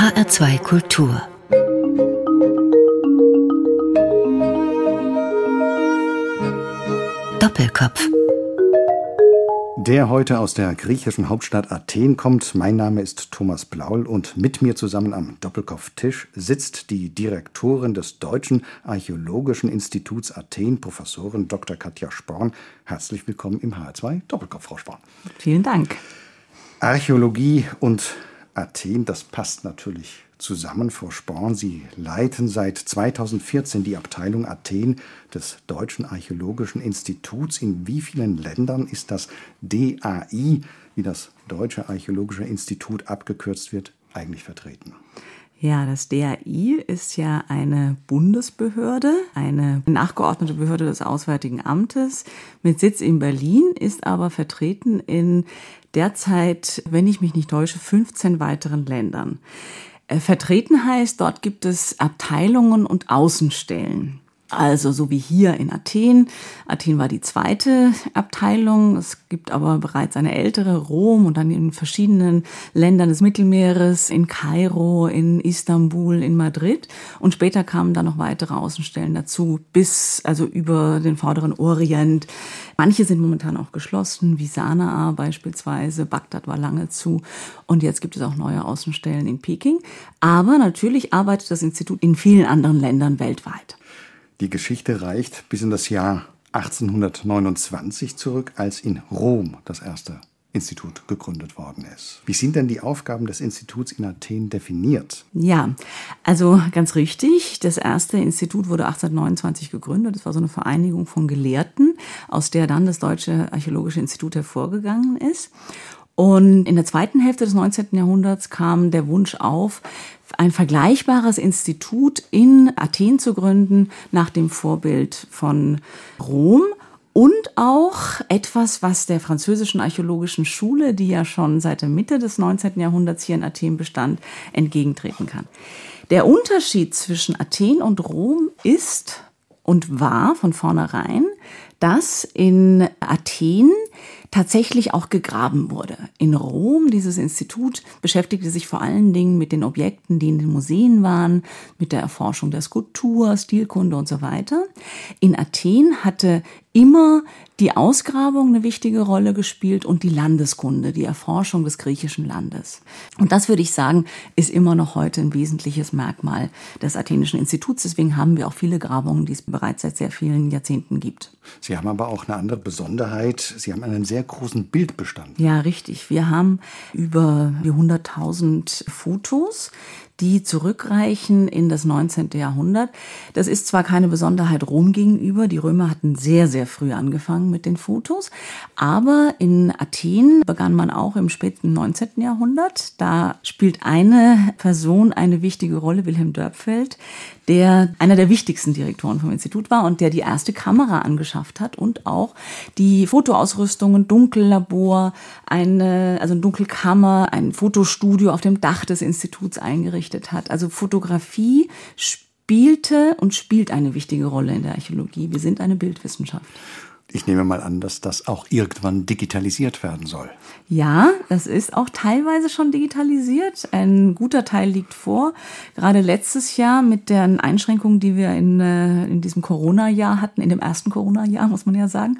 HR2 Kultur Doppelkopf der heute aus der griechischen Hauptstadt Athen kommt. Mein Name ist Thomas Blaul und mit mir zusammen am Doppelkopftisch sitzt die Direktorin des Deutschen Archäologischen Instituts Athen, Professorin Dr. Katja Sporn. Herzlich willkommen im H2 Doppelkopf, Frau Sporn. Vielen Dank. Archäologie und Athen, das passt natürlich zusammen, Frau Sporn. Sie leiten seit 2014 die Abteilung Athen des Deutschen Archäologischen Instituts. In wie vielen Ländern ist das DAI, wie das Deutsche Archäologische Institut abgekürzt wird, eigentlich vertreten? Ja, das DAI ist ja eine Bundesbehörde, eine nachgeordnete Behörde des Auswärtigen Amtes mit Sitz in Berlin, ist aber vertreten in derzeit, wenn ich mich nicht täusche, 15 weiteren Ländern. Äh, vertreten heißt, dort gibt es Abteilungen und Außenstellen. Also so wie hier in Athen. Athen war die zweite Abteilung. Es gibt aber bereits eine ältere, Rom und dann in verschiedenen Ländern des Mittelmeeres, in Kairo, in Istanbul, in Madrid. Und später kamen dann noch weitere Außenstellen dazu, bis also über den vorderen Orient. Manche sind momentan auch geschlossen, wie Sanaa beispielsweise. Bagdad war lange zu. Und jetzt gibt es auch neue Außenstellen in Peking. Aber natürlich arbeitet das Institut in vielen anderen Ländern weltweit. Die Geschichte reicht bis in das Jahr 1829 zurück, als in Rom das erste Institut gegründet worden ist. Wie sind denn die Aufgaben des Instituts in Athen definiert? Ja, also ganz richtig. Das erste Institut wurde 1829 gegründet. Das war so eine Vereinigung von Gelehrten, aus der dann das Deutsche Archäologische Institut hervorgegangen ist. Und in der zweiten Hälfte des 19. Jahrhunderts kam der Wunsch auf, ein vergleichbares Institut in Athen zu gründen, nach dem Vorbild von Rom. Und auch etwas, was der französischen archäologischen Schule, die ja schon seit der Mitte des 19. Jahrhunderts hier in Athen bestand, entgegentreten kann. Der Unterschied zwischen Athen und Rom ist und war von vornherein, dass in Athen tatsächlich auch gegraben wurde. In Rom, dieses Institut beschäftigte sich vor allen Dingen mit den Objekten, die in den Museen waren, mit der Erforschung der Skulptur, Stilkunde und so weiter. In Athen hatte immer die Ausgrabung eine wichtige Rolle gespielt und die Landeskunde, die Erforschung des griechischen Landes. Und das würde ich sagen, ist immer noch heute ein wesentliches Merkmal des Athenischen Instituts. Deswegen haben wir auch viele Grabungen, die es bereits seit sehr vielen Jahrzehnten gibt. Sie haben aber auch eine andere Besonderheit. Sie haben einen sehr großen Bildbestand. Ja, richtig. Wir haben über die 100.000 Fotos, die zurückreichen in das 19. Jahrhundert. Das ist zwar keine Besonderheit Rom gegenüber, die Römer hatten sehr, sehr früh angefangen mit den Fotos, aber in Athen begann man auch im späten 19. Jahrhundert. Da spielt eine Person eine wichtige Rolle, Wilhelm Dörpfeld, der einer der wichtigsten Direktoren vom Institut war und der die erste Kamera angeschafft hat und auch die Fotoausrüstung, ein Dunkellabor, eine, also eine Dunkelkammer, ein Fotostudio auf dem Dach des Instituts eingerichtet hat. Also Fotografie spielte und spielt eine wichtige Rolle in der Archäologie. Wir sind eine Bildwissenschaft. Ich nehme mal an, dass das auch irgendwann digitalisiert werden soll. Ja, das ist auch teilweise schon digitalisiert. Ein guter Teil liegt vor. Gerade letztes Jahr mit den Einschränkungen, die wir in, äh, in diesem Corona-Jahr hatten, in dem ersten Corona-Jahr, muss man ja sagen.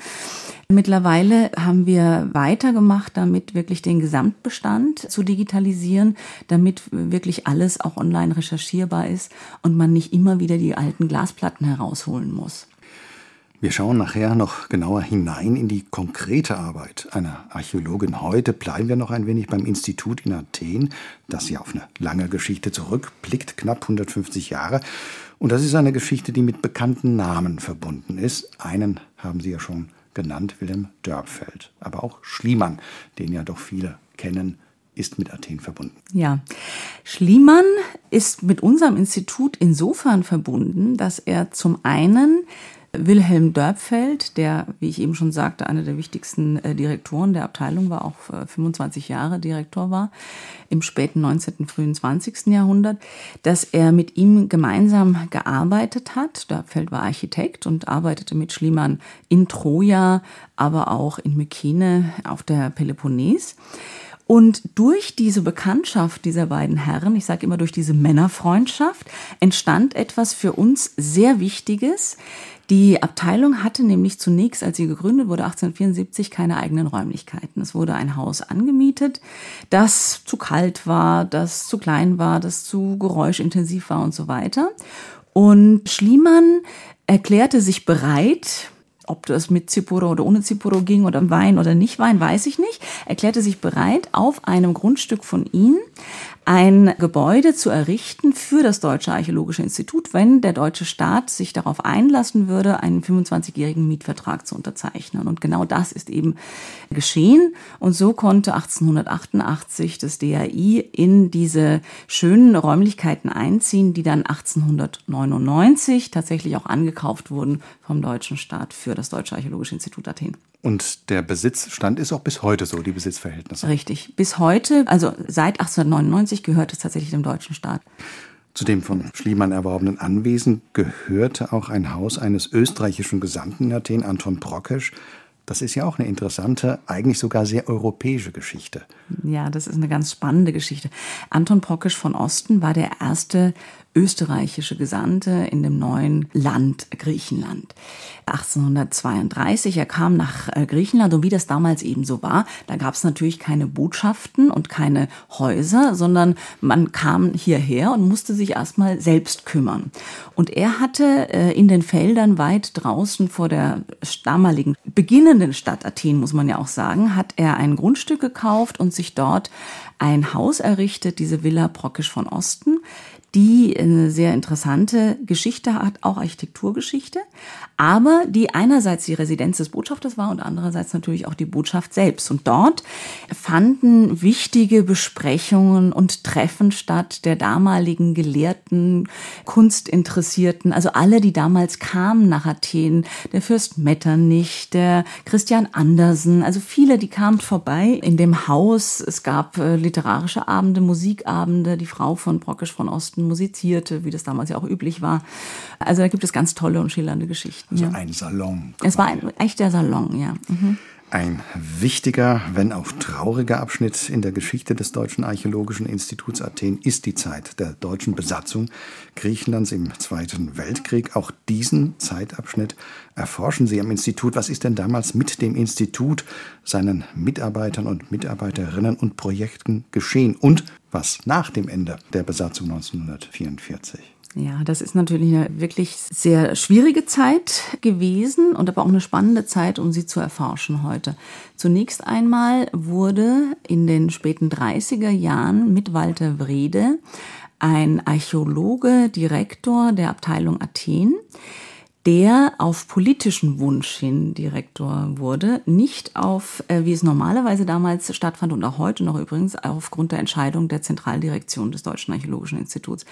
Mittlerweile haben wir weitergemacht, damit wirklich den Gesamtbestand zu digitalisieren, damit wirklich alles auch online recherchierbar ist und man nicht immer wieder die alten Glasplatten herausholen muss. Wir schauen nachher noch genauer hinein in die konkrete Arbeit einer Archäologin. Heute bleiben wir noch ein wenig beim Institut in Athen, das ja auf eine lange Geschichte zurückblickt, knapp 150 Jahre. Und das ist eine Geschichte, die mit bekannten Namen verbunden ist. Einen haben Sie ja schon genannt, Wilhelm Dörpfeld. Aber auch Schliemann, den ja doch viele kennen, ist mit Athen verbunden. Ja, Schliemann ist mit unserem Institut insofern verbunden, dass er zum einen Wilhelm Dörpfeld, der, wie ich eben schon sagte, einer der wichtigsten äh, Direktoren der Abteilung war, auch äh, 25 Jahre Direktor war, im späten 19., frühen 20. Jahrhundert, dass er mit ihm gemeinsam gearbeitet hat. Dörpfeld war Architekt und arbeitete mit Schliemann in Troja, aber auch in Mykene auf der Peloponnes. Und durch diese Bekanntschaft dieser beiden Herren, ich sage immer durch diese Männerfreundschaft, entstand etwas für uns sehr Wichtiges. Die Abteilung hatte nämlich zunächst, als sie gegründet wurde, 1874, keine eigenen Räumlichkeiten. Es wurde ein Haus angemietet, das zu kalt war, das zu klein war, das zu geräuschintensiv war und so weiter. Und Schliemann erklärte sich bereit, ob das mit Zipuro oder ohne Zipuro ging oder Wein oder nicht Wein, weiß ich nicht, erklärte sich bereit, auf einem Grundstück von ihm ein Gebäude zu errichten für das Deutsche Archäologische Institut, wenn der deutsche Staat sich darauf einlassen würde, einen 25-jährigen Mietvertrag zu unterzeichnen. Und genau das ist eben geschehen. Und so konnte 1888 das DAI in diese schönen Räumlichkeiten einziehen, die dann 1899 tatsächlich auch angekauft wurden vom deutschen Staat für das Deutsche Archäologische Institut Athen. Und der Besitzstand ist auch bis heute so, die Besitzverhältnisse. Richtig. Bis heute, also seit 1899 gehört es tatsächlich dem deutschen Staat. Zu dem von Schliemann erworbenen Anwesen gehörte auch ein Haus eines österreichischen Gesandten in Athen, Anton Prokesch. Das ist ja auch eine interessante, eigentlich sogar sehr europäische Geschichte. Ja, das ist eine ganz spannende Geschichte. Anton Prokesch von Osten war der erste österreichische Gesandte in dem neuen Land Griechenland. 1832, er kam nach äh, Griechenland und wie das damals eben so war, da gab es natürlich keine Botschaften und keine Häuser, sondern man kam hierher und musste sich erstmal selbst kümmern. Und er hatte äh, in den Feldern weit draußen vor der damaligen beginnenden Stadt Athen, muss man ja auch sagen, hat er ein Grundstück gekauft und sich dort ein Haus errichtet, diese Villa Brockisch von Osten die eine sehr interessante Geschichte hat, auch Architekturgeschichte, aber die einerseits die Residenz des Botschafters war und andererseits natürlich auch die Botschaft selbst. Und dort fanden wichtige Besprechungen und Treffen statt der damaligen Gelehrten, Kunstinteressierten, also alle, die damals kamen nach Athen, der Fürst Metternich, der Christian Andersen, also viele, die kamen vorbei in dem Haus. Es gab äh, literarische Abende, Musikabende, die Frau von Brockisch von Osten Orchestern musizierte, wie das damals ja auch üblich war. Also da gibt es ganz tolle und schillernde Geschichten. Also ja. ein Salon. Es war ein echter Salon, ja. Mhm. Ein wichtiger, wenn auch trauriger Abschnitt in der Geschichte des Deutschen Archäologischen Instituts Athen ist die Zeit der deutschen Besatzung Griechenlands im Zweiten Weltkrieg. Auch diesen Zeitabschnitt erforschen Sie am Institut. Was ist denn damals mit dem Institut, seinen Mitarbeitern und Mitarbeiterinnen und Projekten geschehen? Und was nach dem Ende der Besatzung 1944? Ja, das ist natürlich eine wirklich sehr schwierige Zeit gewesen und aber auch eine spannende Zeit, um sie zu erforschen heute. Zunächst einmal wurde in den späten 30er Jahren mit Walter Wrede ein Archäologe, Direktor der Abteilung Athen, der auf politischen Wunsch hin Direktor wurde, nicht auf, äh, wie es normalerweise damals stattfand und auch heute noch übrigens, aufgrund der Entscheidung der Zentraldirektion des Deutschen Archäologischen Instituts.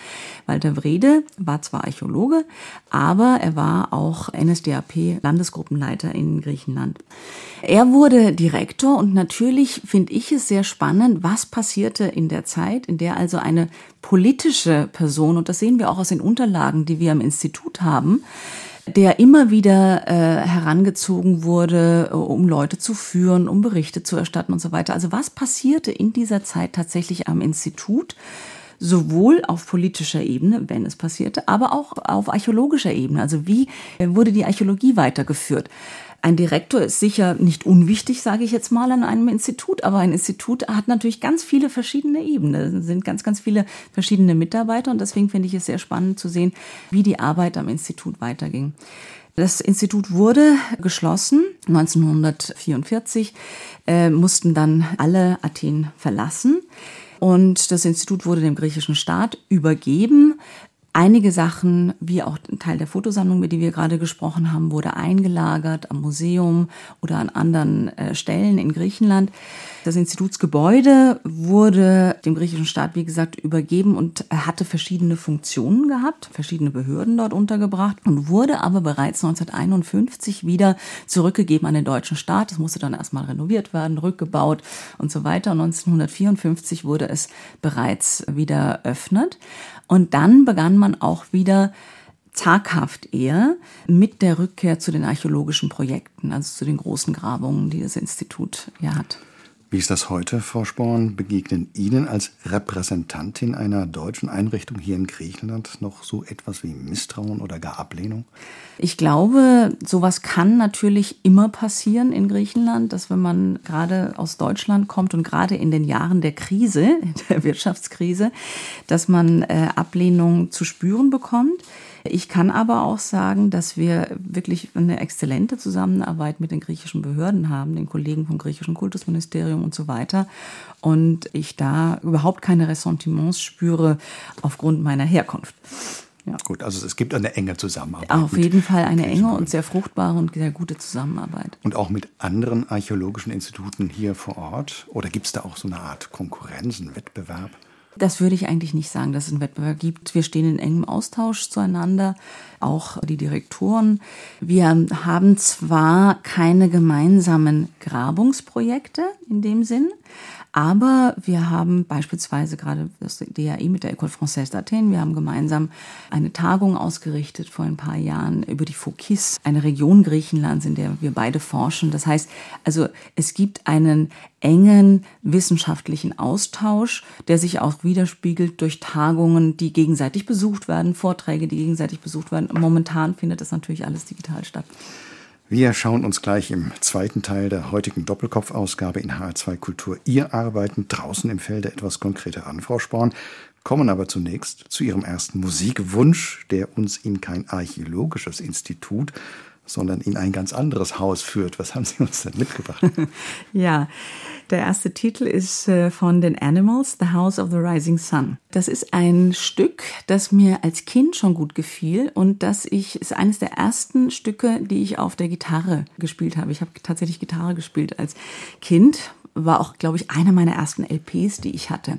Walter Wrede war zwar Archäologe, aber er war auch NSDAP Landesgruppenleiter in Griechenland. Er wurde Direktor und natürlich finde ich es sehr spannend, was passierte in der Zeit, in der also eine politische Person, und das sehen wir auch aus den Unterlagen, die wir am Institut haben, der immer wieder äh, herangezogen wurde, äh, um Leute zu führen, um Berichte zu erstatten und so weiter. Also was passierte in dieser Zeit tatsächlich am Institut? sowohl auf politischer Ebene, wenn es passierte, aber auch auf archäologischer Ebene. Also wie äh, wurde die Archäologie weitergeführt? Ein Direktor ist sicher nicht unwichtig, sage ich jetzt mal, an einem Institut, aber ein Institut hat natürlich ganz viele verschiedene Ebenen. Es sind ganz, ganz viele verschiedene Mitarbeiter und deswegen finde ich es sehr spannend zu sehen, wie die Arbeit am Institut weiterging. Das Institut wurde geschlossen 1944, äh, mussten dann alle Athen verlassen. Und das Institut wurde dem griechischen Staat übergeben. Einige Sachen, wie auch ein Teil der Fotosammlung, über die wir gerade gesprochen haben, wurde eingelagert am Museum oder an anderen äh, Stellen in Griechenland. Das Institutsgebäude wurde dem griechischen Staat, wie gesagt, übergeben und hatte verschiedene Funktionen gehabt, verschiedene Behörden dort untergebracht und wurde aber bereits 1951 wieder zurückgegeben an den deutschen Staat. Es musste dann erstmal renoviert werden, rückgebaut und so weiter. Und 1954 wurde es bereits wieder eröffnet. Und dann begann man auch wieder zaghaft eher mit der Rückkehr zu den archäologischen Projekten, also zu den großen Grabungen, die das Institut ja hat. Wie ist das heute, Frau Sporn? Begegnen Ihnen als Repräsentantin einer deutschen Einrichtung hier in Griechenland noch so etwas wie Misstrauen oder gar Ablehnung? Ich glaube, sowas kann natürlich immer passieren in Griechenland, dass wenn man gerade aus Deutschland kommt und gerade in den Jahren der Krise, der Wirtschaftskrise, dass man äh, Ablehnung zu spüren bekommt. Ich kann aber auch sagen, dass wir wirklich eine exzellente Zusammenarbeit mit den griechischen Behörden haben, den Kollegen vom griechischen Kultusministerium und so weiter. Und ich da überhaupt keine Ressentiments spüre aufgrund meiner Herkunft. Ja. Gut, also es gibt eine enge Zusammenarbeit. Auf jeden Fall eine enge und sehr fruchtbare und sehr gute Zusammenarbeit. Und auch mit anderen archäologischen Instituten hier vor Ort? Oder gibt es da auch so eine Art Konkurrenz, einen Wettbewerb? Das würde ich eigentlich nicht sagen, dass es einen Wettbewerb gibt. Wir stehen in engem Austausch zueinander, auch die Direktoren. Wir haben zwar keine gemeinsamen Grabungsprojekte in dem Sinn, aber wir haben beispielsweise gerade das DAI mit der École Française d'Athen, wir haben gemeinsam eine Tagung ausgerichtet vor ein paar Jahren über die Phokis, eine Region Griechenlands, in der wir beide forschen. Das heißt, also es gibt einen engen wissenschaftlichen Austausch, der sich auch widerspiegelt durch Tagungen, die gegenseitig besucht werden, Vorträge, die gegenseitig besucht werden. Momentan findet das natürlich alles digital statt. Wir schauen uns gleich im zweiten Teil der heutigen Doppelkopfausgabe in HR2 Kultur Ihr Arbeiten draußen im Felde etwas konkreter an, Frau Sporn, kommen aber zunächst zu Ihrem ersten Musikwunsch, der uns in kein archäologisches Institut, sondern in ein ganz anderes Haus führt. Was haben Sie uns denn mitgebracht? ja, der erste Titel ist äh, von den Animals, The House of the Rising Sun. Das ist ein Stück, das mir als Kind schon gut gefiel und das ich ist eines der ersten Stücke, die ich auf der Gitarre gespielt habe. Ich habe tatsächlich Gitarre gespielt als Kind, war auch, glaube ich, eine meiner ersten LPs, die ich hatte.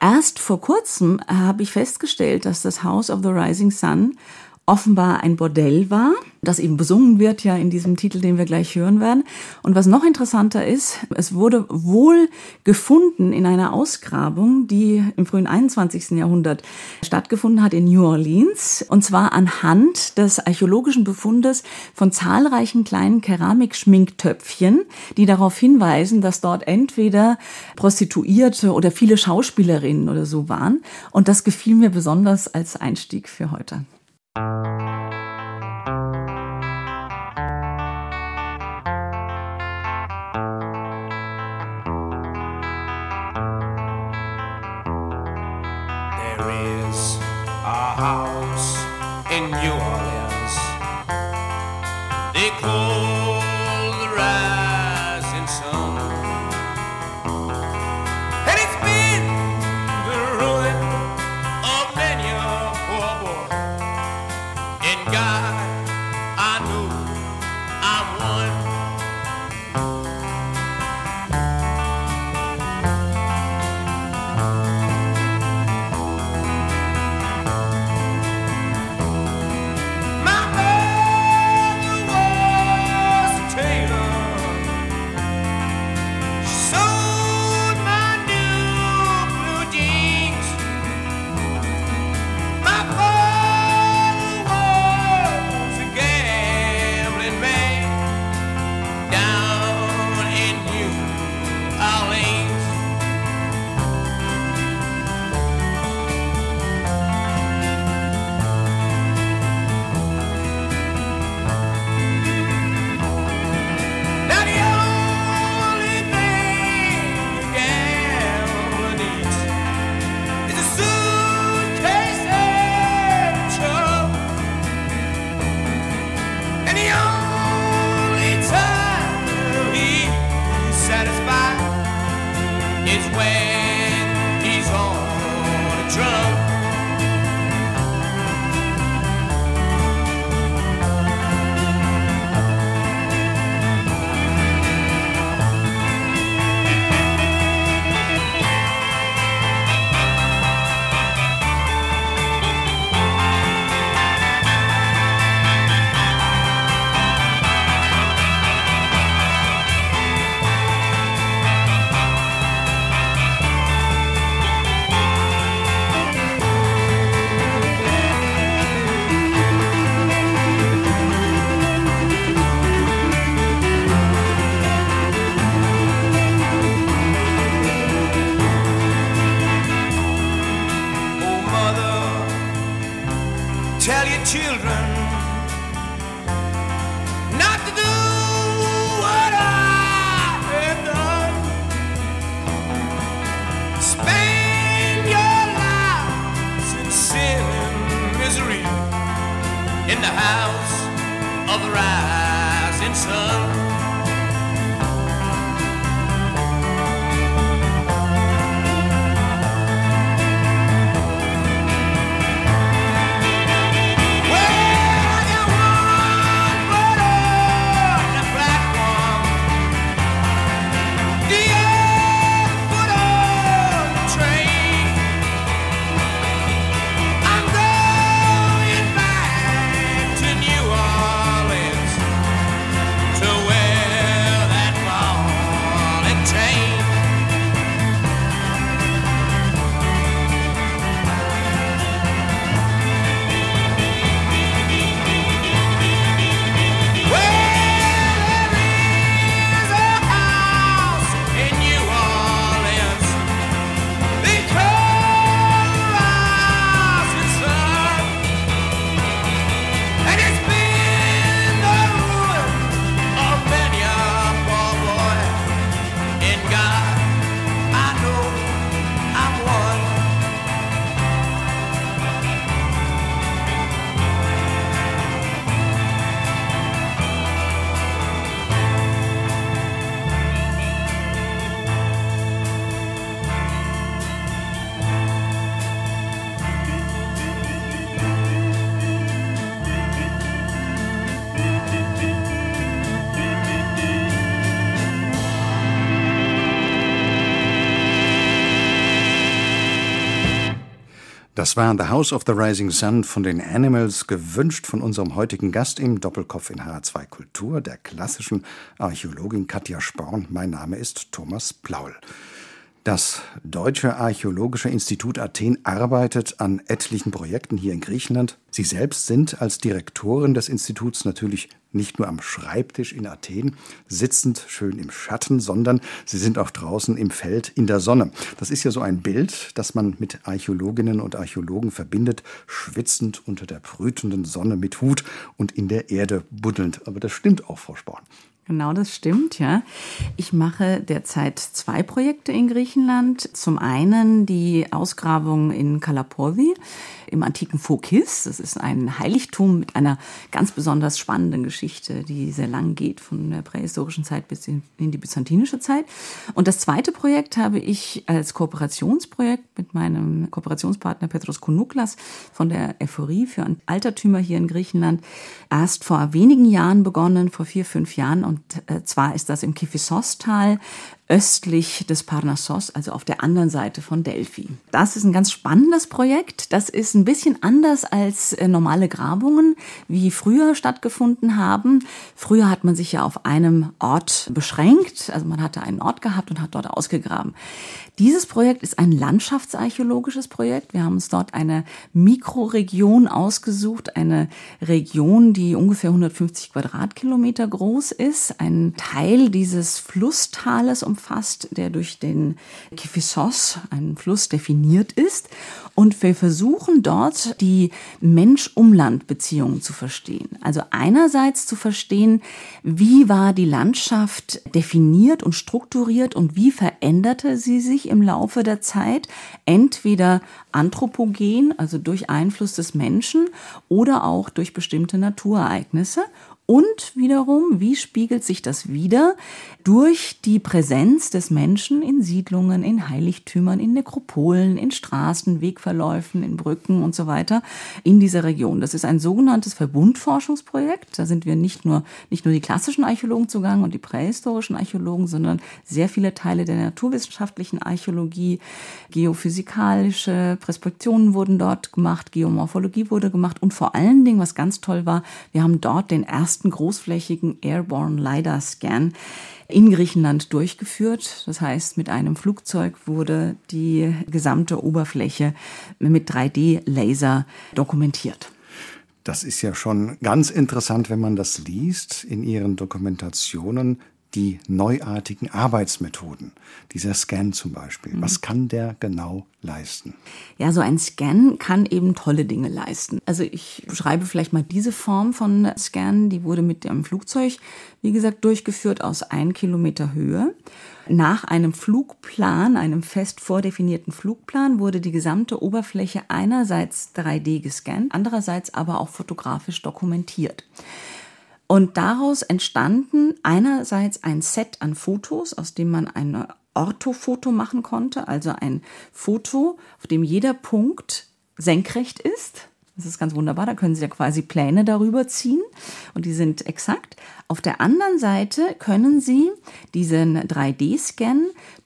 Erst vor kurzem habe ich festgestellt, dass das House of the Rising Sun offenbar ein Bordell war, das eben besungen wird ja in diesem Titel, den wir gleich hören werden. Und was noch interessanter ist, es wurde wohl gefunden in einer Ausgrabung, die im frühen 21. Jahrhundert stattgefunden hat in New Orleans. Und zwar anhand des archäologischen Befundes von zahlreichen kleinen Keramikschminktöpfchen, die darauf hinweisen, dass dort entweder Prostituierte oder viele Schauspielerinnen oder so waren. Und das gefiel mir besonders als Einstieg für heute. In Das war The House of the Rising Sun von den Animals, gewünscht von unserem heutigen Gast im Doppelkopf in H2 Kultur, der klassischen Archäologin Katja Sporn. Mein Name ist Thomas Plaul. Das Deutsche Archäologische Institut Athen arbeitet an etlichen Projekten hier in Griechenland. Sie selbst sind als Direktorin des Instituts natürlich nicht nur am Schreibtisch in Athen, sitzend schön im Schatten, sondern sie sind auch draußen im Feld in der Sonne. Das ist ja so ein Bild, das man mit Archäologinnen und Archäologen verbindet, schwitzend unter der brütenden Sonne mit Hut und in der Erde buddelnd. Aber das stimmt auch, Frau Sporn. Genau, das stimmt, ja. Ich mache derzeit zwei Projekte in Griechenland. Zum einen die Ausgrabung in Kalapovi im antiken Phokis. Das ist ein Heiligtum mit einer ganz besonders spannenden Geschichte, die sehr lang geht, von der prähistorischen Zeit bis in, die byzantinische Zeit. Und das zweite Projekt habe ich als Kooperationsprojekt mit meinem Kooperationspartner Petros Konuklas von der Ephorie für Altertümer hier in Griechenland erst vor wenigen Jahren begonnen, vor vier, fünf Jahren. Und äh, zwar ist das im Kifissos-Tal östlich des Parnassos, also auf der anderen Seite von Delphi. Das ist ein ganz spannendes Projekt. Das ist ein bisschen anders als äh, normale Grabungen, wie früher stattgefunden haben. Früher hat man sich ja auf einem Ort beschränkt, also man hatte einen Ort gehabt und hat dort ausgegraben. Dieses Projekt ist ein landschaftsarchäologisches Projekt. Wir haben uns dort eine Mikroregion ausgesucht, eine Region, die ungefähr 150 Quadratkilometer groß ist, ein Teil dieses Flusstales umfasst, der durch den Kifissos, einen Fluss, definiert ist. Und wir versuchen dort die Mensch-Umland-Beziehungen zu verstehen. Also einerseits zu verstehen, wie war die Landschaft definiert und strukturiert und wie veränderte sie sich im Laufe der Zeit, entweder anthropogen, also durch Einfluss des Menschen oder auch durch bestimmte Naturereignisse und wiederum, wie spiegelt sich das wieder durch die Präsenz des Menschen in Siedlungen, in Heiligtümern, in Nekropolen, in Straßen, Wegverläufen, in Brücken und so weiter in dieser Region. Das ist ein sogenanntes Verbundforschungsprojekt. Da sind wir nicht nur, nicht nur die klassischen Archäologen zugange und die prähistorischen Archäologen, sondern sehr viele Teile der naturwissenschaftlichen Archäologie, geophysikalische Präspektionen wurden dort gemacht, Geomorphologie wurde gemacht und vor allen Dingen, was ganz toll war, wir haben dort den ersten ersten großflächigen Airborne LiDAR Scan in Griechenland durchgeführt. Das heißt, mit einem Flugzeug wurde die gesamte Oberfläche mit 3D-Laser dokumentiert. Das ist ja schon ganz interessant, wenn man das liest in Ihren Dokumentationen. Die neuartigen Arbeitsmethoden. Dieser Scan zum Beispiel. Was kann der genau leisten? Ja, so ein Scan kann eben tolle Dinge leisten. Also ich beschreibe vielleicht mal diese Form von Scan. Die wurde mit dem Flugzeug, wie gesagt, durchgeführt aus ein Kilometer Höhe. Nach einem Flugplan, einem fest vordefinierten Flugplan, wurde die gesamte Oberfläche einerseits 3D gescannt, andererseits aber auch fotografisch dokumentiert. Und daraus entstanden einerseits ein Set an Fotos, aus dem man ein Orthofoto machen konnte, also ein Foto, auf dem jeder Punkt senkrecht ist. Das ist ganz wunderbar, da können Sie ja quasi Pläne darüber ziehen und die sind exakt. Auf der anderen Seite können Sie diesen 3D-Scan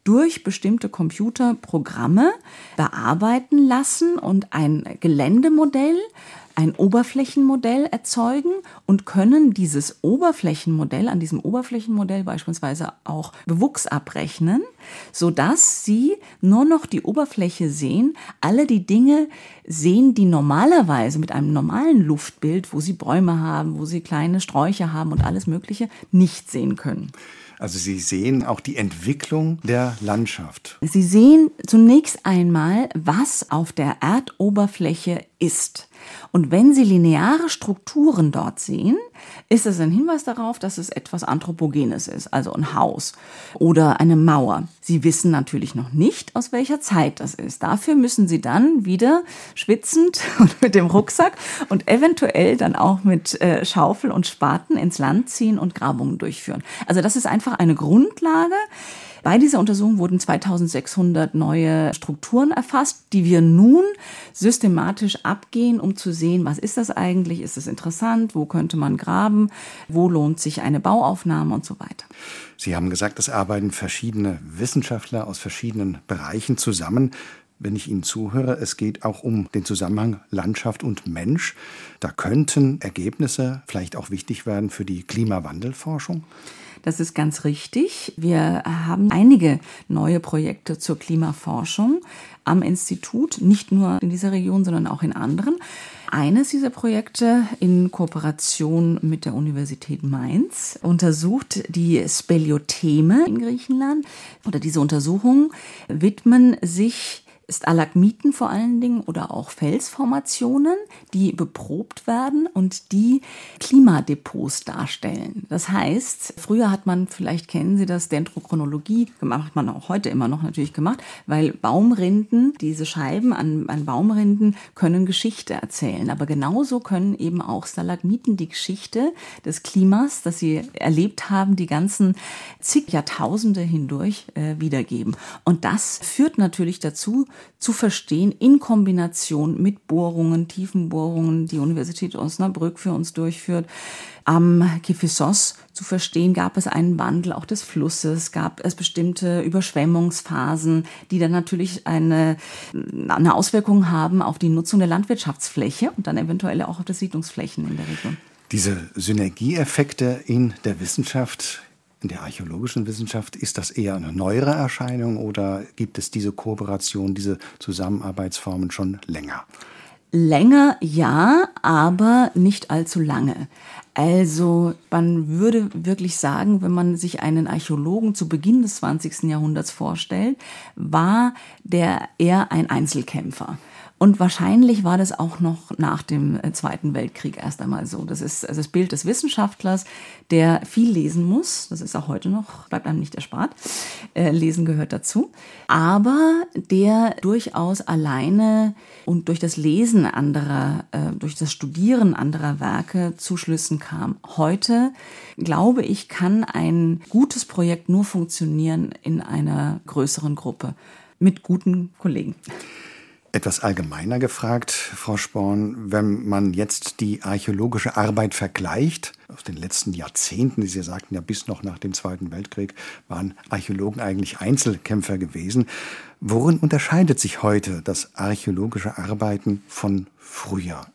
durch bestimmte Computerprogramme bearbeiten lassen und ein Geländemodell ein Oberflächenmodell erzeugen und können dieses Oberflächenmodell, an diesem Oberflächenmodell beispielsweise auch Bewuchs abrechnen, sodass Sie nur noch die Oberfläche sehen, alle die Dinge sehen, die normalerweise mit einem normalen Luftbild, wo Sie Bäume haben, wo Sie kleine Sträucher haben und alles Mögliche, nicht sehen können. Also Sie sehen auch die Entwicklung der Landschaft. Sie sehen zunächst einmal, was auf der Erdoberfläche ist. Und wenn Sie lineare Strukturen dort sehen, ist es ein Hinweis darauf, dass es etwas Anthropogenes ist, also ein Haus oder eine Mauer. Sie wissen natürlich noch nicht, aus welcher Zeit das ist. Dafür müssen Sie dann wieder schwitzend und mit dem Rucksack und eventuell dann auch mit äh, Schaufel und Spaten ins Land ziehen und Grabungen durchführen. Also das ist einfach eine Grundlage, bei dieser Untersuchung wurden 2600 neue Strukturen erfasst, die wir nun systematisch abgehen, um zu sehen, was ist das eigentlich, ist es interessant, wo könnte man graben, wo lohnt sich eine Bauaufnahme und so weiter. Sie haben gesagt, es arbeiten verschiedene Wissenschaftler aus verschiedenen Bereichen zusammen wenn ich Ihnen zuhöre, es geht auch um den Zusammenhang Landschaft und Mensch. Da könnten Ergebnisse vielleicht auch wichtig werden für die Klimawandelforschung. Das ist ganz richtig. Wir haben einige neue Projekte zur Klimaforschung am Institut, nicht nur in dieser Region, sondern auch in anderen. Eines dieser Projekte in Kooperation mit der Universität Mainz untersucht die Speliotheme in Griechenland. Oder diese Untersuchungen widmen sich Stalagmiten vor allen Dingen oder auch Felsformationen, die beprobt werden und die Klimadepots darstellen. Das heißt, früher hat man, vielleicht kennen Sie das, Dendrochronologie gemacht, man auch heute immer noch natürlich gemacht, weil Baumrinden, diese Scheiben an, an Baumrinden können Geschichte erzählen. Aber genauso können eben auch Stalagmiten die Geschichte des Klimas, das sie erlebt haben, die ganzen zig Jahrtausende hindurch äh, wiedergeben. Und das führt natürlich dazu, zu verstehen in Kombination mit Bohrungen, Tiefenbohrungen, die Universität Osnabrück für uns durchführt. Am Kifissos zu verstehen, gab es einen Wandel auch des Flusses, gab es bestimmte Überschwemmungsphasen, die dann natürlich eine, eine Auswirkung haben auf die Nutzung der Landwirtschaftsfläche und dann eventuell auch auf die Siedlungsflächen in der Region. Diese Synergieeffekte in der Wissenschaft in der archäologischen Wissenschaft ist das eher eine neuere Erscheinung oder gibt es diese Kooperation, diese Zusammenarbeitsformen schon länger? Länger ja, aber nicht allzu lange. Also man würde wirklich sagen, wenn man sich einen Archäologen zu Beginn des 20. Jahrhunderts vorstellt, war der eher ein Einzelkämpfer. Und wahrscheinlich war das auch noch nach dem äh, Zweiten Weltkrieg erst einmal so. Das ist also das Bild des Wissenschaftlers, der viel lesen muss. Das ist auch heute noch, bleibt einem nicht erspart. Äh, lesen gehört dazu. Aber der durchaus alleine und durch das Lesen anderer, äh, durch das Studieren anderer Werke zu Schlüssen kam. Heute, glaube ich, kann ein gutes Projekt nur funktionieren in einer größeren Gruppe mit guten Kollegen. Etwas allgemeiner gefragt, Frau Sporn, wenn man jetzt die archäologische Arbeit vergleicht, aus den letzten Jahrzehnten, Sie sagten ja bis noch nach dem Zweiten Weltkrieg, waren Archäologen eigentlich Einzelkämpfer gewesen. Worin unterscheidet sich heute das archäologische Arbeiten von früher?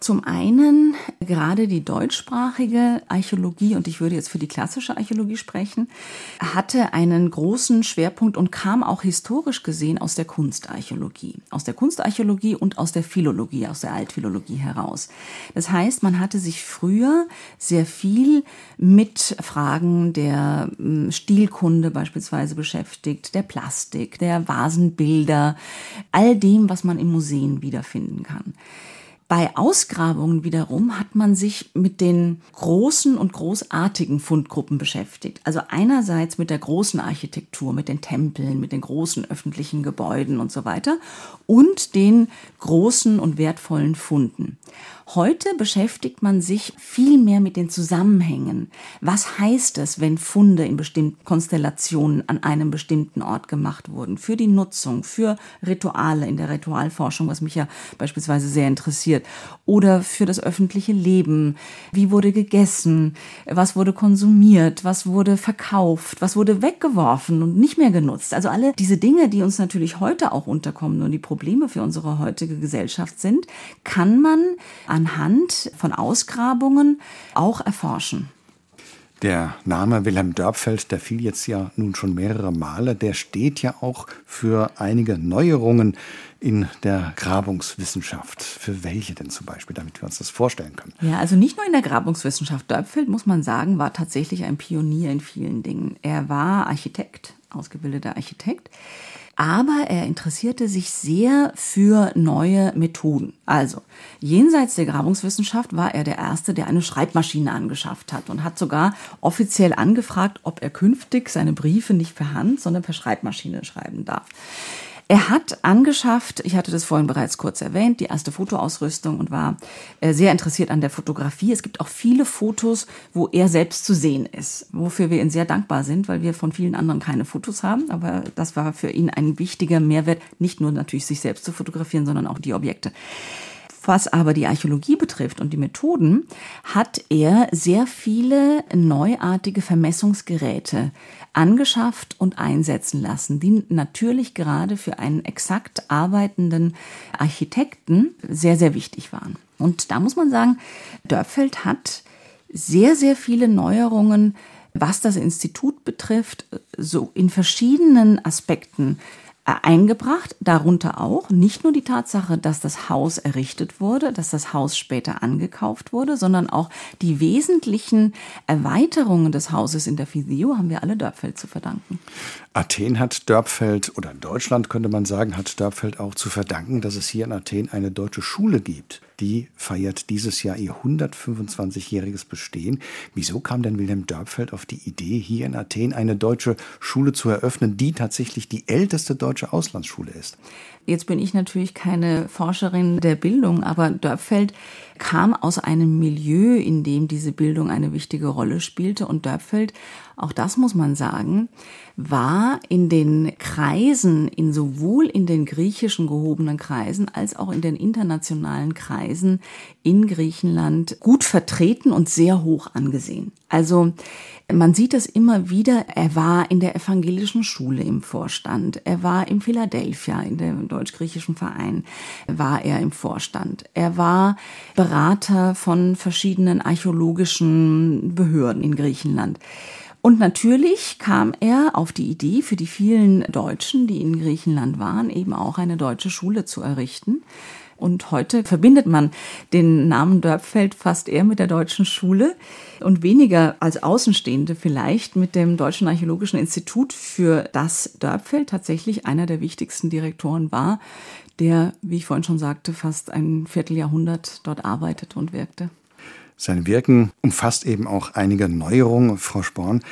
Zum einen Gerade die deutschsprachige Archäologie, und ich würde jetzt für die klassische Archäologie sprechen, hatte einen großen Schwerpunkt und kam auch historisch gesehen aus der Kunstarchäologie. Aus der Kunstarchäologie und aus der Philologie, aus der Altphilologie heraus. Das heißt, man hatte sich früher sehr viel mit Fragen der hm, Stilkunde beispielsweise beschäftigt, der Plastik, der Vasenbilder, all dem, was man in Museen wiederfinden kann. Bei Ausgrabungen wiederum hat man sich mit den großen und großartigen Fundgruppen beschäftigt. Also einerseits mit der großen Architektur, mit den Tempeln, mit den großen öffentlichen Gebäuden und so weiter und den großen und wertvollen Funden. Heute beschäftigt man sich viel mehr mit den Zusammenhängen. Was heißt es, wenn Funde in bestimmten Konstellationen an einem bestimmten Ort gemacht wurden? Für die Nutzung, für Rituale in der Ritualforschung, was mich ja beispielsweise sehr interessiert, oder für das öffentliche Leben. Wie wurde gegessen? Was wurde konsumiert? Was wurde verkauft? Was wurde weggeworfen und nicht mehr genutzt? Also alle diese Dinge, die uns natürlich heute auch unterkommen und die Probleme für unsere heutige Gesellschaft sind, kann man an anhand von Ausgrabungen auch erforschen. Der Name Wilhelm Dörpfeld, der fiel jetzt ja nun schon mehrere Male, der steht ja auch für einige Neuerungen in der Grabungswissenschaft. Für welche denn zum Beispiel, damit wir uns das vorstellen können? Ja, also nicht nur in der Grabungswissenschaft. Dörpfeld, muss man sagen, war tatsächlich ein Pionier in vielen Dingen. Er war Architekt, ausgebildeter Architekt aber er interessierte sich sehr für neue Methoden. Also, jenseits der Grabungswissenschaft war er der Erste, der eine Schreibmaschine angeschafft hat und hat sogar offiziell angefragt, ob er künftig seine Briefe nicht per Hand, sondern per Schreibmaschine schreiben darf. Er hat angeschafft, ich hatte das vorhin bereits kurz erwähnt, die erste Fotoausrüstung und war äh, sehr interessiert an der Fotografie. Es gibt auch viele Fotos, wo er selbst zu sehen ist, wofür wir ihm sehr dankbar sind, weil wir von vielen anderen keine Fotos haben. Aber das war für ihn ein wichtiger Mehrwert, nicht nur natürlich sich selbst zu fotografieren, sondern auch die Objekte. Was aber die Archäologie betrifft und die Methoden, hat er sehr viele neuartige Vermessungsgeräte angeschafft und einsetzen lassen, die natürlich gerade für einen exakt arbeitenden Architekten sehr, sehr wichtig waren. Und da muss man sagen, Dörpfeld hat sehr, sehr viele Neuerungen, was das Institut betrifft, so in verschiedenen Aspekten eingebracht, darunter auch nicht nur die Tatsache, dass das Haus errichtet wurde, dass das Haus später angekauft wurde, sondern auch die wesentlichen Erweiterungen des Hauses in der Physio haben wir alle Dörpfeld zu verdanken. Athen hat Dörpfeld, oder Deutschland könnte man sagen, hat Dörpfeld auch zu verdanken, dass es hier in Athen eine deutsche Schule gibt. Die feiert dieses Jahr ihr 125-jähriges Bestehen. Wieso kam denn Wilhelm Dörpfeld auf die Idee, hier in Athen eine deutsche Schule zu eröffnen, die tatsächlich die älteste deutsche Auslandsschule ist? Jetzt bin ich natürlich keine Forscherin der Bildung, aber Dörpfeld kam aus einem Milieu, in dem diese Bildung eine wichtige Rolle spielte. Und Dörpfeld, auch das muss man sagen, war in den Kreisen, in sowohl in den griechischen gehobenen Kreisen als auch in den internationalen Kreisen in Griechenland gut vertreten und sehr hoch angesehen. Also man sieht es immer wieder, er war in der evangelischen Schule im Vorstand, er war im Philadelphia, in dem deutsch-griechischen Verein, war er im Vorstand, er war Berater von verschiedenen archäologischen Behörden in Griechenland. Und natürlich kam er auf die Idee, für die vielen Deutschen, die in Griechenland waren, eben auch eine deutsche Schule zu errichten. Und heute verbindet man den Namen Dörpfeld fast eher mit der deutschen Schule und weniger als Außenstehende vielleicht mit dem Deutschen Archäologischen Institut, für das Dörpfeld tatsächlich einer der wichtigsten Direktoren war, der, wie ich vorhin schon sagte, fast ein Vierteljahrhundert dort arbeitete und wirkte. Sein Wirken umfasst eben auch einige Neuerungen, Frau Sporn.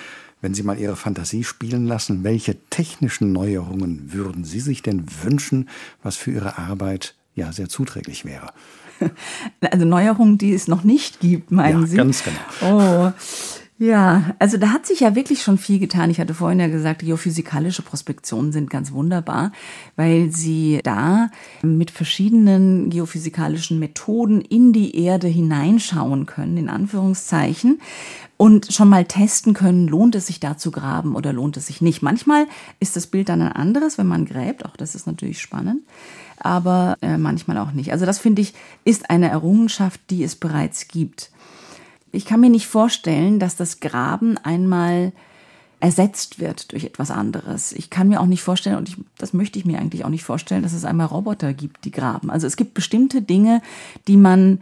Wenn Sie mal Ihre Fantasie spielen lassen, welche technischen Neuerungen würden Sie sich denn wünschen, was für Ihre Arbeit ja sehr zuträglich wäre. Also Neuerungen, die es noch nicht gibt, meinen ja, Sie? Ganz genau. Oh. Ja, also da hat sich ja wirklich schon viel getan. Ich hatte vorhin ja gesagt, geophysikalische Prospektionen sind ganz wunderbar, weil sie da mit verschiedenen geophysikalischen Methoden in die Erde hineinschauen können, in Anführungszeichen, und schon mal testen können, lohnt es sich da zu graben oder lohnt es sich nicht. Manchmal ist das Bild dann ein anderes, wenn man gräbt, auch das ist natürlich spannend, aber äh, manchmal auch nicht. Also das finde ich ist eine Errungenschaft, die es bereits gibt ich kann mir nicht vorstellen, dass das Graben einmal ersetzt wird durch etwas anderes. Ich kann mir auch nicht vorstellen, und ich, das möchte ich mir eigentlich auch nicht vorstellen, dass es einmal Roboter gibt, die graben. Also es gibt bestimmte Dinge, die man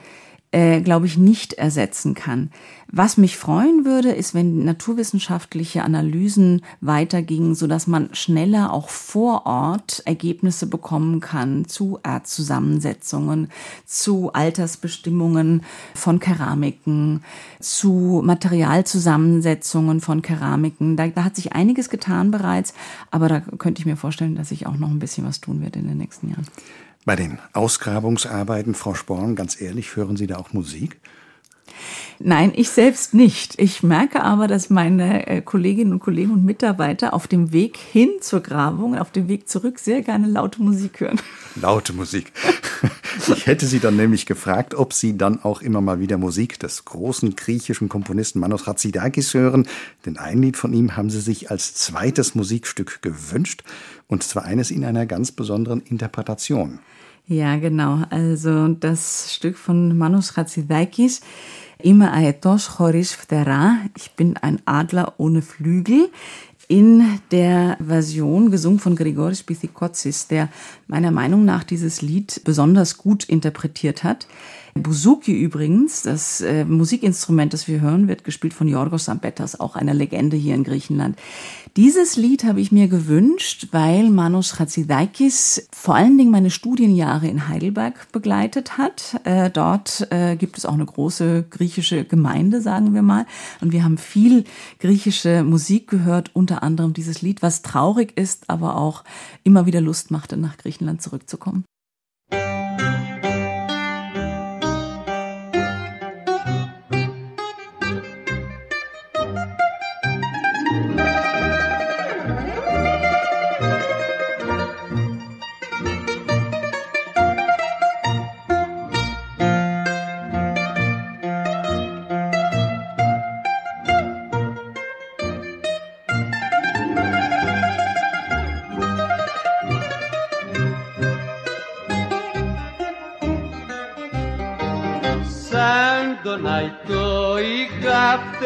äh, glaube ich, nicht ersetzen kann. Was mich freuen würde, ist, wenn naturwissenschaftliche Analysen weitergingen, so dass man schneller auch vor Ort Ergebnisse bekommen kann zu Erdzusammensetzungen, zu Altersbestimmungen von Keramiken, zu Materialzusammensetzungen von Keramiken. Da, da hat sich einiges getan bereits, aber da könnte ich mir vorstellen, dass sich auch noch ein bisschen was tun wird in den nächsten Jahren. Bei den Ausgrabungsarbeiten, Frau Sporn, ganz ehrlich, hören Sie da auch Musik? Nein, ich selbst nicht. Ich merke aber, dass meine äh, Kolleginnen und Kollegen und Mitarbeiter auf dem Weg hin zur Grabung, auf dem Weg zurück sehr gerne laute Musik hören. Laute Musik. Ich hätte Sie dann nämlich gefragt, ob Sie dann auch immer mal wieder Musik des großen griechischen Komponisten Manos Ratzidakis hören. Denn ein Lied von ihm haben Sie sich als zweites Musikstück gewünscht. Und zwar eines in einer ganz besonderen Interpretation. Ja, genau. Also das Stück von Manos Ratzidaikis, Immer aetos choris phthera, ich bin ein Adler ohne Flügel, in der Version gesungen von Grigoris Pithikotsis, der meiner Meinung nach dieses Lied besonders gut interpretiert hat. Buzuki übrigens, das äh, Musikinstrument, das wir hören, wird gespielt von Yorgos Sambetas, auch einer Legende hier in Griechenland. Dieses Lied habe ich mir gewünscht, weil Manos Chatzidaikis vor allen Dingen meine Studienjahre in Heidelberg begleitet hat. Äh, dort äh, gibt es auch eine große griechische Gemeinde, sagen wir mal. Und wir haben viel griechische Musik gehört, unter anderem dieses Lied, was traurig ist, aber auch immer wieder Lust machte, nach Griechenland zurückzukommen.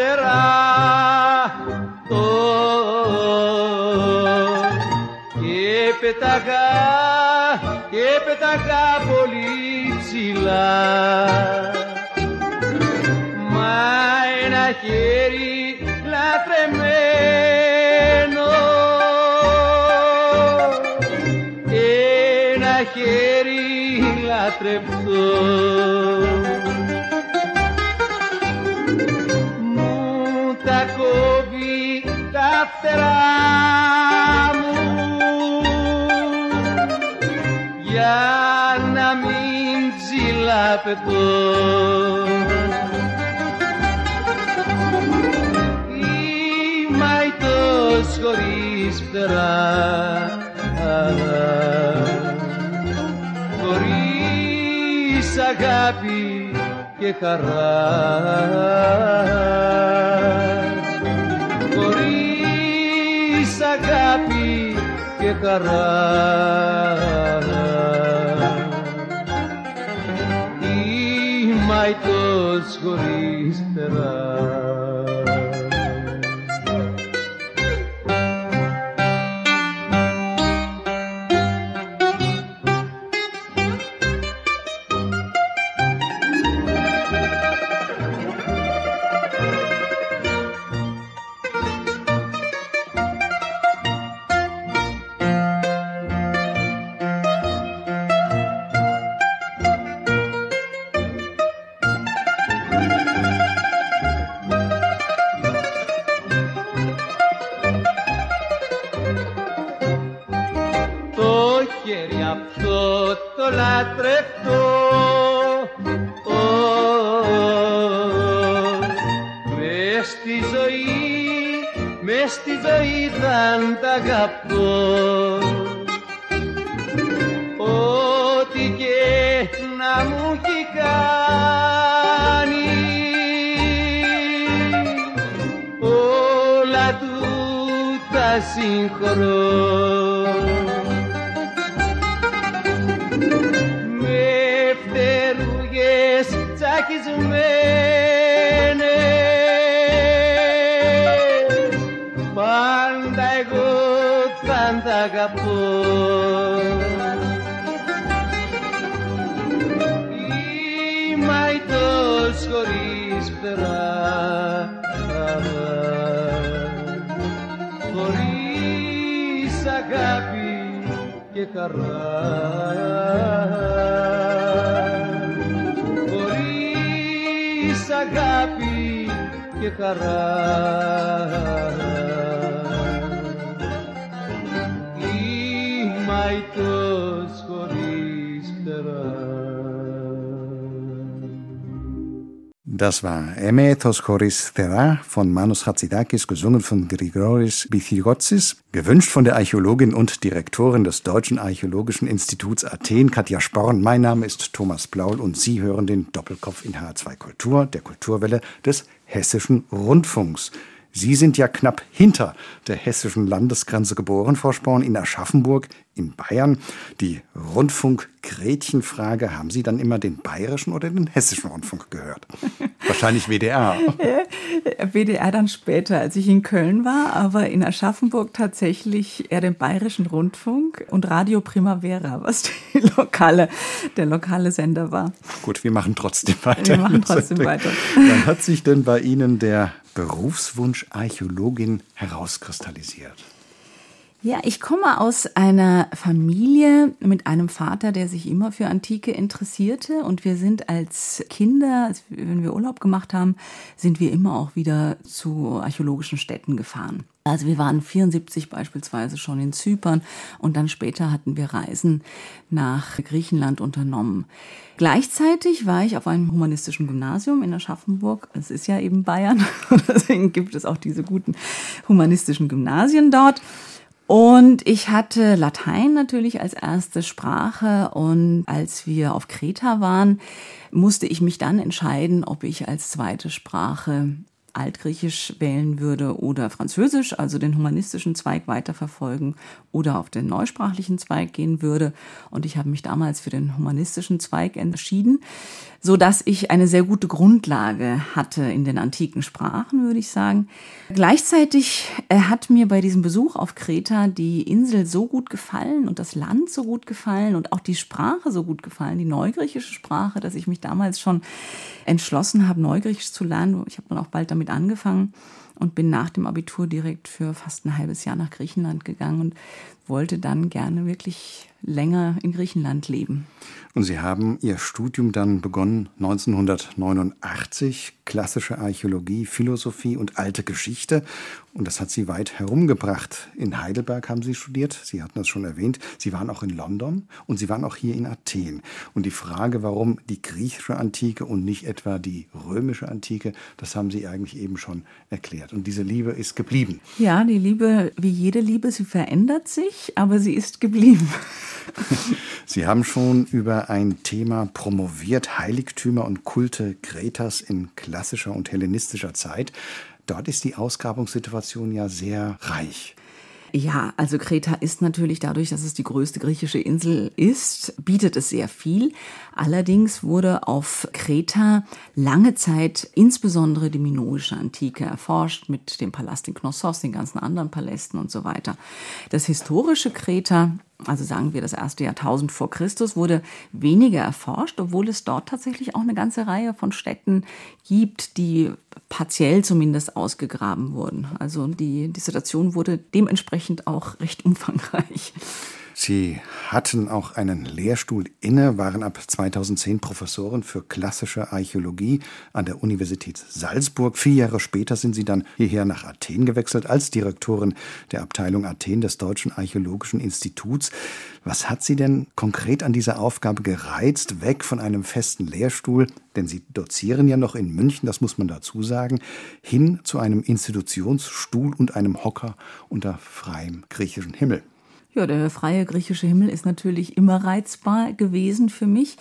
Φτερά και πεταγά και πεταγά πολύ ψηλά. Μα ένα χέρι λατρεμένο ένα χέρι λατρευτό φτερά μου για να μην ψηλαπετώ. Είμαι αητός χωρίς φτερά. Χωρίς αγάπη και χαρά και καρά Η Μαϊτός χωρίς χέρι αυτό το λατρευτό Μες στη ζωή, μες στη ζωή θα τα αγαπώ. Ό,τι και να μου έχει κάνει όλα του τα συγχωρώ. Χαρά χωρίς αγάπη και χαρά Das war Emethos Choris Thera von Manos Hatzidakis, gesungen von Grigoris Bithyrotzis, gewünscht von der Archäologin und Direktorin des Deutschen Archäologischen Instituts Athen, Katja Sporn. Mein Name ist Thomas Blaul und Sie hören den Doppelkopf in H2 Kultur, der Kulturwelle des Hessischen Rundfunks. Sie sind ja knapp hinter der hessischen Landesgrenze geboren, Frau Sporn, in Aschaffenburg in Bayern. Die Rundfunk-Gretchenfrage, haben Sie dann immer den bayerischen oder den hessischen Rundfunk gehört? Wahrscheinlich WDR. WDR dann später, als ich in Köln war, aber in Aschaffenburg tatsächlich eher den bayerischen Rundfunk und Radio Primavera, was lokale, der lokale Sender war. Gut, wir machen trotzdem weiter. Wir machen trotzdem weiter. Wann hat sich denn bei Ihnen der Berufswunsch Archäologin herauskristallisiert? Ja, ich komme aus einer Familie mit einem Vater, der sich immer für Antike interessierte. Und wir sind als Kinder, wenn wir Urlaub gemacht haben, sind wir immer auch wieder zu archäologischen Städten gefahren. Also wir waren 74 beispielsweise schon in Zypern und dann später hatten wir Reisen nach Griechenland unternommen. Gleichzeitig war ich auf einem humanistischen Gymnasium in Aschaffenburg. Es ist ja eben Bayern, deswegen gibt es auch diese guten humanistischen Gymnasien dort. Und ich hatte Latein natürlich als erste Sprache. Und als wir auf Kreta waren, musste ich mich dann entscheiden, ob ich als zweite Sprache Altgriechisch wählen würde oder Französisch, also den humanistischen Zweig weiterverfolgen oder auf den neusprachlichen Zweig gehen würde. Und ich habe mich damals für den humanistischen Zweig entschieden, so dass ich eine sehr gute Grundlage hatte in den antiken Sprachen, würde ich sagen. Gleichzeitig äh, hat mir bei diesem Besuch auf Kreta die Insel so gut gefallen und das Land so gut gefallen und auch die Sprache so gut gefallen, die neugriechische Sprache, dass ich mich damals schon entschlossen habe, Neugriechisch zu lernen. Ich habe dann auch bald damit angefangen und bin nach dem Abitur direkt für fast ein halbes Jahr nach Griechenland gegangen und wollte dann gerne wirklich länger in Griechenland leben. Und Sie haben Ihr Studium dann begonnen 1989, klassische Archäologie, Philosophie und alte Geschichte. Und das hat Sie weit herumgebracht. In Heidelberg haben Sie studiert, Sie hatten das schon erwähnt. Sie waren auch in London und Sie waren auch hier in Athen. Und die Frage, warum die griechische Antike und nicht etwa die römische Antike, das haben Sie eigentlich eben schon erklärt. Und diese Liebe ist geblieben. Ja, die Liebe, wie jede Liebe, sie verändert sich, aber sie ist geblieben. Sie haben schon über ein Thema promoviert, Heiligtümer und Kulte Kretas in klassischer und hellenistischer Zeit. Dort ist die Ausgrabungssituation ja sehr reich. Ja, also Kreta ist natürlich dadurch, dass es die größte griechische Insel ist, bietet es sehr viel. Allerdings wurde auf Kreta lange Zeit insbesondere die minoische Antike erforscht mit dem Palast in Knossos, den ganzen anderen Palästen und so weiter. Das historische Kreta, also sagen wir das erste Jahrtausend vor Christus, wurde weniger erforscht, obwohl es dort tatsächlich auch eine ganze Reihe von Städten gibt, die partiell zumindest ausgegraben wurden. Also die Dissertation wurde dementsprechend auch recht umfangreich. Sie hatten auch einen Lehrstuhl inne, waren ab 2010 Professorin für klassische Archäologie an der Universität Salzburg. Vier Jahre später sind Sie dann hierher nach Athen gewechselt als Direktorin der Abteilung Athen des Deutschen Archäologischen Instituts. Was hat Sie denn konkret an dieser Aufgabe gereizt, weg von einem festen Lehrstuhl, denn Sie dozieren ja noch in München, das muss man dazu sagen, hin zu einem Institutionsstuhl und einem Hocker unter freiem griechischen Himmel? Ja, der freie griechische Himmel ist natürlich immer reizbar gewesen für mich.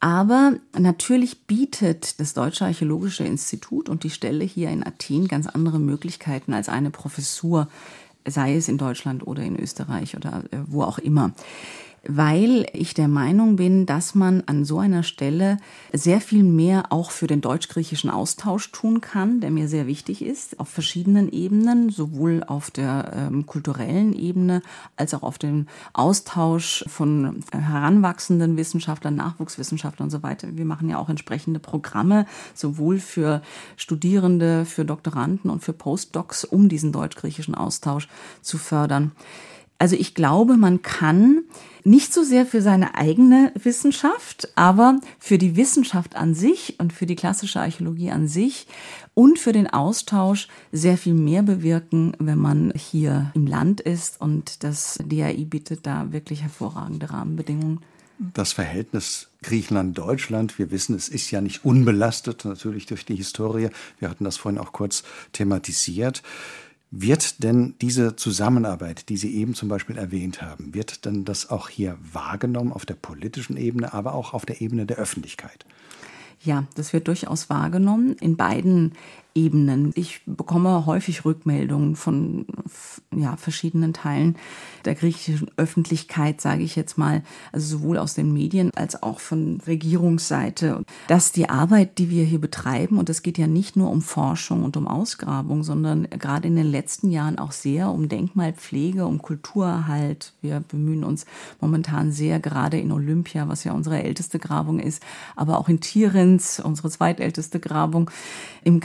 Aber natürlich bietet das Deutsche Archäologische Institut und die Stelle hier in Athen ganz andere Möglichkeiten als eine Professur, sei es in Deutschland oder in Österreich oder äh, wo auch immer weil ich der Meinung bin, dass man an so einer Stelle sehr viel mehr auch für den deutsch-griechischen Austausch tun kann, der mir sehr wichtig ist, auf verschiedenen Ebenen, sowohl auf der ähm, kulturellen Ebene als auch auf dem Austausch von heranwachsenden Wissenschaftlern, Nachwuchswissenschaftlern und so weiter. Wir machen ja auch entsprechende Programme, sowohl für Studierende, für Doktoranden und für Postdocs, um diesen deutsch-griechischen Austausch zu fördern. Also ich glaube, man kann nicht so sehr für seine eigene Wissenschaft, aber für die Wissenschaft an sich und für die klassische Archäologie an sich und für den Austausch sehr viel mehr bewirken, wenn man hier im Land ist. Und das DAI bietet da wirklich hervorragende Rahmenbedingungen. Das Verhältnis Griechenland-Deutschland, wir wissen, es ist ja nicht unbelastet, natürlich durch die Historie. Wir hatten das vorhin auch kurz thematisiert. Wird denn diese Zusammenarbeit, die Sie eben zum Beispiel erwähnt haben, wird denn das auch hier wahrgenommen auf der politischen Ebene, aber auch auf der Ebene der Öffentlichkeit? Ja, das wird durchaus wahrgenommen in beiden Ebenen. Ich bekomme häufig Rückmeldungen von ja, verschiedenen Teilen der griechischen Öffentlichkeit, sage ich jetzt mal, also sowohl aus den Medien als auch von Regierungsseite, dass die Arbeit, die wir hier betreiben, und es geht ja nicht nur um Forschung und um Ausgrabung, sondern gerade in den letzten Jahren auch sehr um Denkmalpflege, um Kulturerhalt. Wir bemühen uns momentan sehr, gerade in Olympia, was ja unsere älteste Grabung ist, aber auch in Tirins, unsere zweitälteste Grabung, im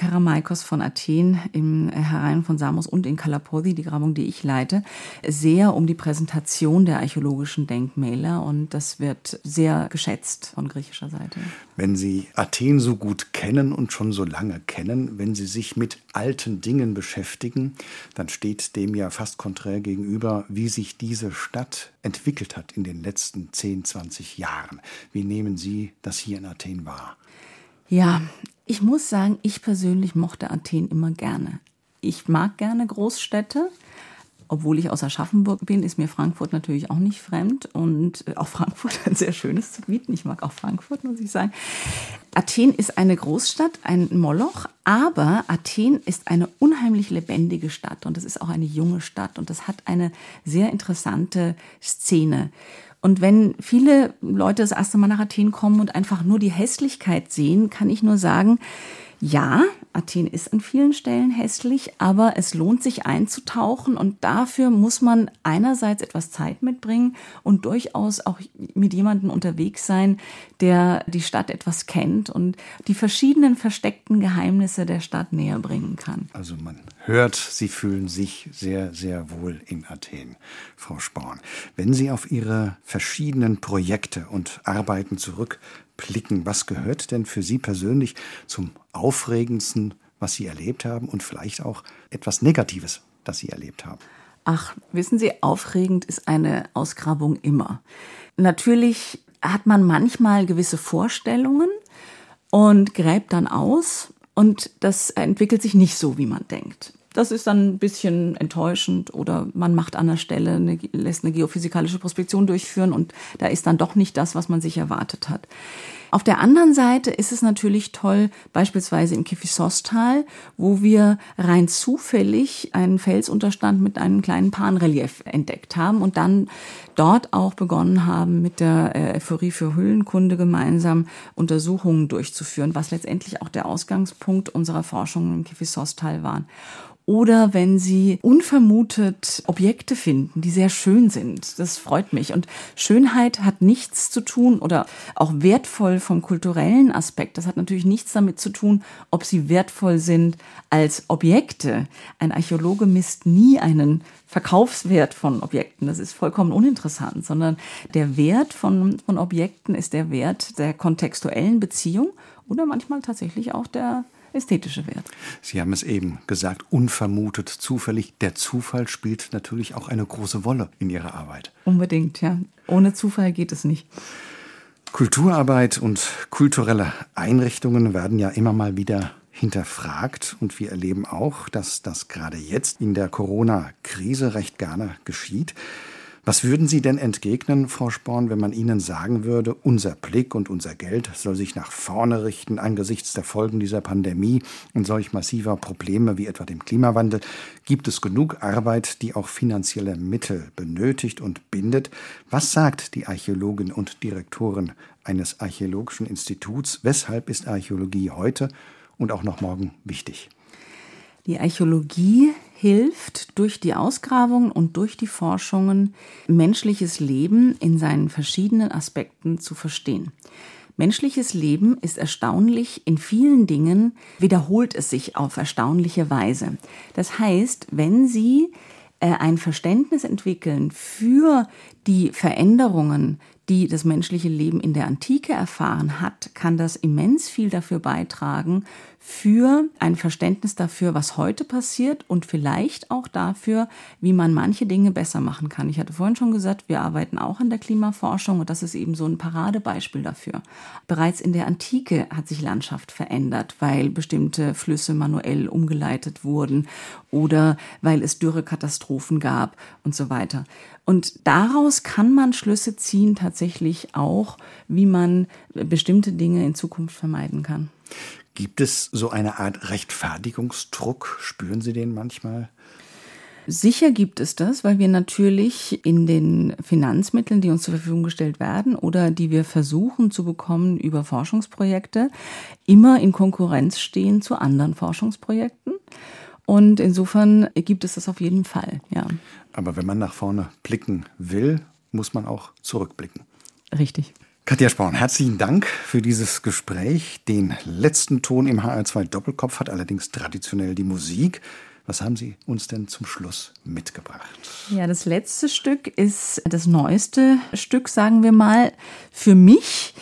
Karamaikos von Athen, im Herein von Samos und in Kalapodi, die Grabung, die ich leite, sehr um die Präsentation der archäologischen Denkmäler und das wird sehr geschätzt von griechischer Seite. Wenn Sie Athen so gut kennen und schon so lange kennen, wenn Sie sich mit alten Dingen beschäftigen, dann steht dem ja fast konträr gegenüber, wie sich diese Stadt entwickelt hat in den letzten 10, 20 Jahren. Wie nehmen Sie das hier in Athen wahr? Ja, ich muss sagen, ich persönlich mochte Athen immer gerne. Ich mag gerne Großstädte. Obwohl ich aus Aschaffenburg bin, ist mir Frankfurt natürlich auch nicht fremd und äh, auch Frankfurt ein sehr schönes zu bieten. Ich mag auch Frankfurt, muss ich sagen. Athen ist eine Großstadt, ein Moloch, aber Athen ist eine unheimlich lebendige Stadt und es ist auch eine junge Stadt und es hat eine sehr interessante Szene. Und wenn viele Leute das erste Mal nach Athen kommen und einfach nur die Hässlichkeit sehen, kann ich nur sagen, ja, Athen ist an vielen Stellen hässlich, aber es lohnt sich einzutauchen und dafür muss man einerseits etwas Zeit mitbringen und durchaus auch mit jemandem unterwegs sein, der die Stadt etwas kennt und die verschiedenen versteckten Geheimnisse der Stadt näher bringen kann. Also man hört, Sie fühlen sich sehr, sehr wohl in Athen, Frau Sporn. Wenn Sie auf Ihre verschiedenen Projekte und Arbeiten zurück blicken. Was gehört denn für Sie persönlich zum Aufregendsten, was Sie erlebt haben und vielleicht auch etwas Negatives, das Sie erlebt haben? Ach, wissen Sie, aufregend ist eine Ausgrabung immer. Natürlich hat man manchmal gewisse Vorstellungen und gräbt dann aus und das entwickelt sich nicht so, wie man denkt. Das ist dann ein bisschen enttäuschend oder man macht an der Stelle, eine, lässt eine geophysikalische Prospektion durchführen und da ist dann doch nicht das, was man sich erwartet hat. Auf der anderen Seite ist es natürlich toll, beispielsweise im Kifisostal, wo wir rein zufällig einen Felsunterstand mit einem kleinen Panrelief entdeckt haben und dann dort auch begonnen haben, mit der äh, Euphorie für Hüllenkunde gemeinsam Untersuchungen durchzuführen, was letztendlich auch der Ausgangspunkt unserer Forschungen im Kifisostal waren. oder wenn sie unvermutet Objekte finden, die sehr schön sind. Das freut mich. Und Schönheit hat nichts zu tun oder auch wertvoll vom kulturellen Aspekt. Das hat natürlich nichts damit zu tun, ob sie wertvoll sind als Objekte. Ein Archäologe misst nie einen Verkaufswert von Objekten. Das ist vollkommen uninteressant, sondern der Wert von, von Objekten ist der Wert der kontextuellen Beziehung oder manchmal tatsächlich auch der ästhetische Wert. Sie haben es eben gesagt, unvermutet, zufällig. Der Zufall spielt natürlich auch eine große Rolle in Ihrer Arbeit. Unbedingt, ja. Ohne Zufall geht es nicht. Kulturarbeit und kulturelle Einrichtungen werden ja immer mal wieder hinterfragt und wir erleben auch, dass das gerade jetzt in der Corona-Krise recht gerne geschieht. Was würden Sie denn entgegnen, Frau Sporn, wenn man Ihnen sagen würde, unser Blick und unser Geld soll sich nach vorne richten angesichts der Folgen dieser Pandemie und solch massiver Probleme wie etwa dem Klimawandel? Gibt es genug Arbeit, die auch finanzielle Mittel benötigt und bindet? Was sagt die Archäologin und Direktorin eines archäologischen Instituts? Weshalb ist Archäologie heute und auch noch morgen wichtig? Die Archäologie hilft durch die Ausgrabungen und durch die Forschungen menschliches Leben in seinen verschiedenen Aspekten zu verstehen. Menschliches Leben ist erstaunlich, in vielen Dingen wiederholt es sich auf erstaunliche Weise. Das heißt, wenn Sie äh, ein Verständnis entwickeln für die Veränderungen, die das menschliche Leben in der Antike erfahren hat, kann das immens viel dafür beitragen, für ein Verständnis dafür, was heute passiert und vielleicht auch dafür, wie man manche Dinge besser machen kann. Ich hatte vorhin schon gesagt, wir arbeiten auch an der Klimaforschung und das ist eben so ein Paradebeispiel dafür. Bereits in der Antike hat sich Landschaft verändert, weil bestimmte Flüsse manuell umgeleitet wurden oder weil es Dürrekatastrophen gab und so weiter. Und daraus kann man Schlüsse ziehen, tatsächlich auch, wie man bestimmte Dinge in Zukunft vermeiden kann. Gibt es so eine Art Rechtfertigungsdruck? Spüren Sie den manchmal? Sicher gibt es das, weil wir natürlich in den Finanzmitteln, die uns zur Verfügung gestellt werden oder die wir versuchen zu bekommen über Forschungsprojekte, immer in Konkurrenz stehen zu anderen Forschungsprojekten. Und insofern gibt es das auf jeden Fall, ja. Aber wenn man nach vorne blicken will, muss man auch zurückblicken. Richtig. Katja Sporn, herzlichen Dank für dieses Gespräch. Den letzten Ton im HR2 Doppelkopf hat allerdings traditionell die Musik. Was haben Sie uns denn zum Schluss mitgebracht? Ja, das letzte Stück ist das neueste Stück, sagen wir mal, für mich.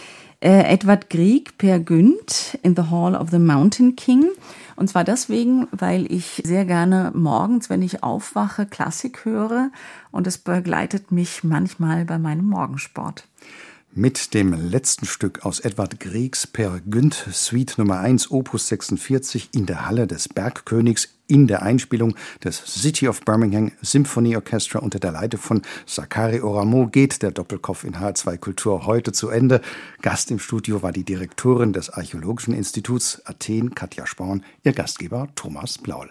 Äh, Edward Grieg, Per Günd in The Hall of the Mountain King. Und zwar deswegen, weil ich sehr gerne morgens, wenn ich aufwache, Klassik höre und es begleitet mich manchmal bei meinem Morgensport mit dem letzten Stück aus Edward Griegs Per Günd, Suite Nummer 1, Opus 46 in der Halle des Bergkönigs in der Einspielung des City of Birmingham Symphony Orchestra unter der Leitung von Sakari Oramo geht der Doppelkopf in H2 Kultur heute zu Ende. Gast im Studio war die Direktorin des Archäologischen Instituts Athen, Katja Sporn, ihr Gastgeber Thomas Blaul.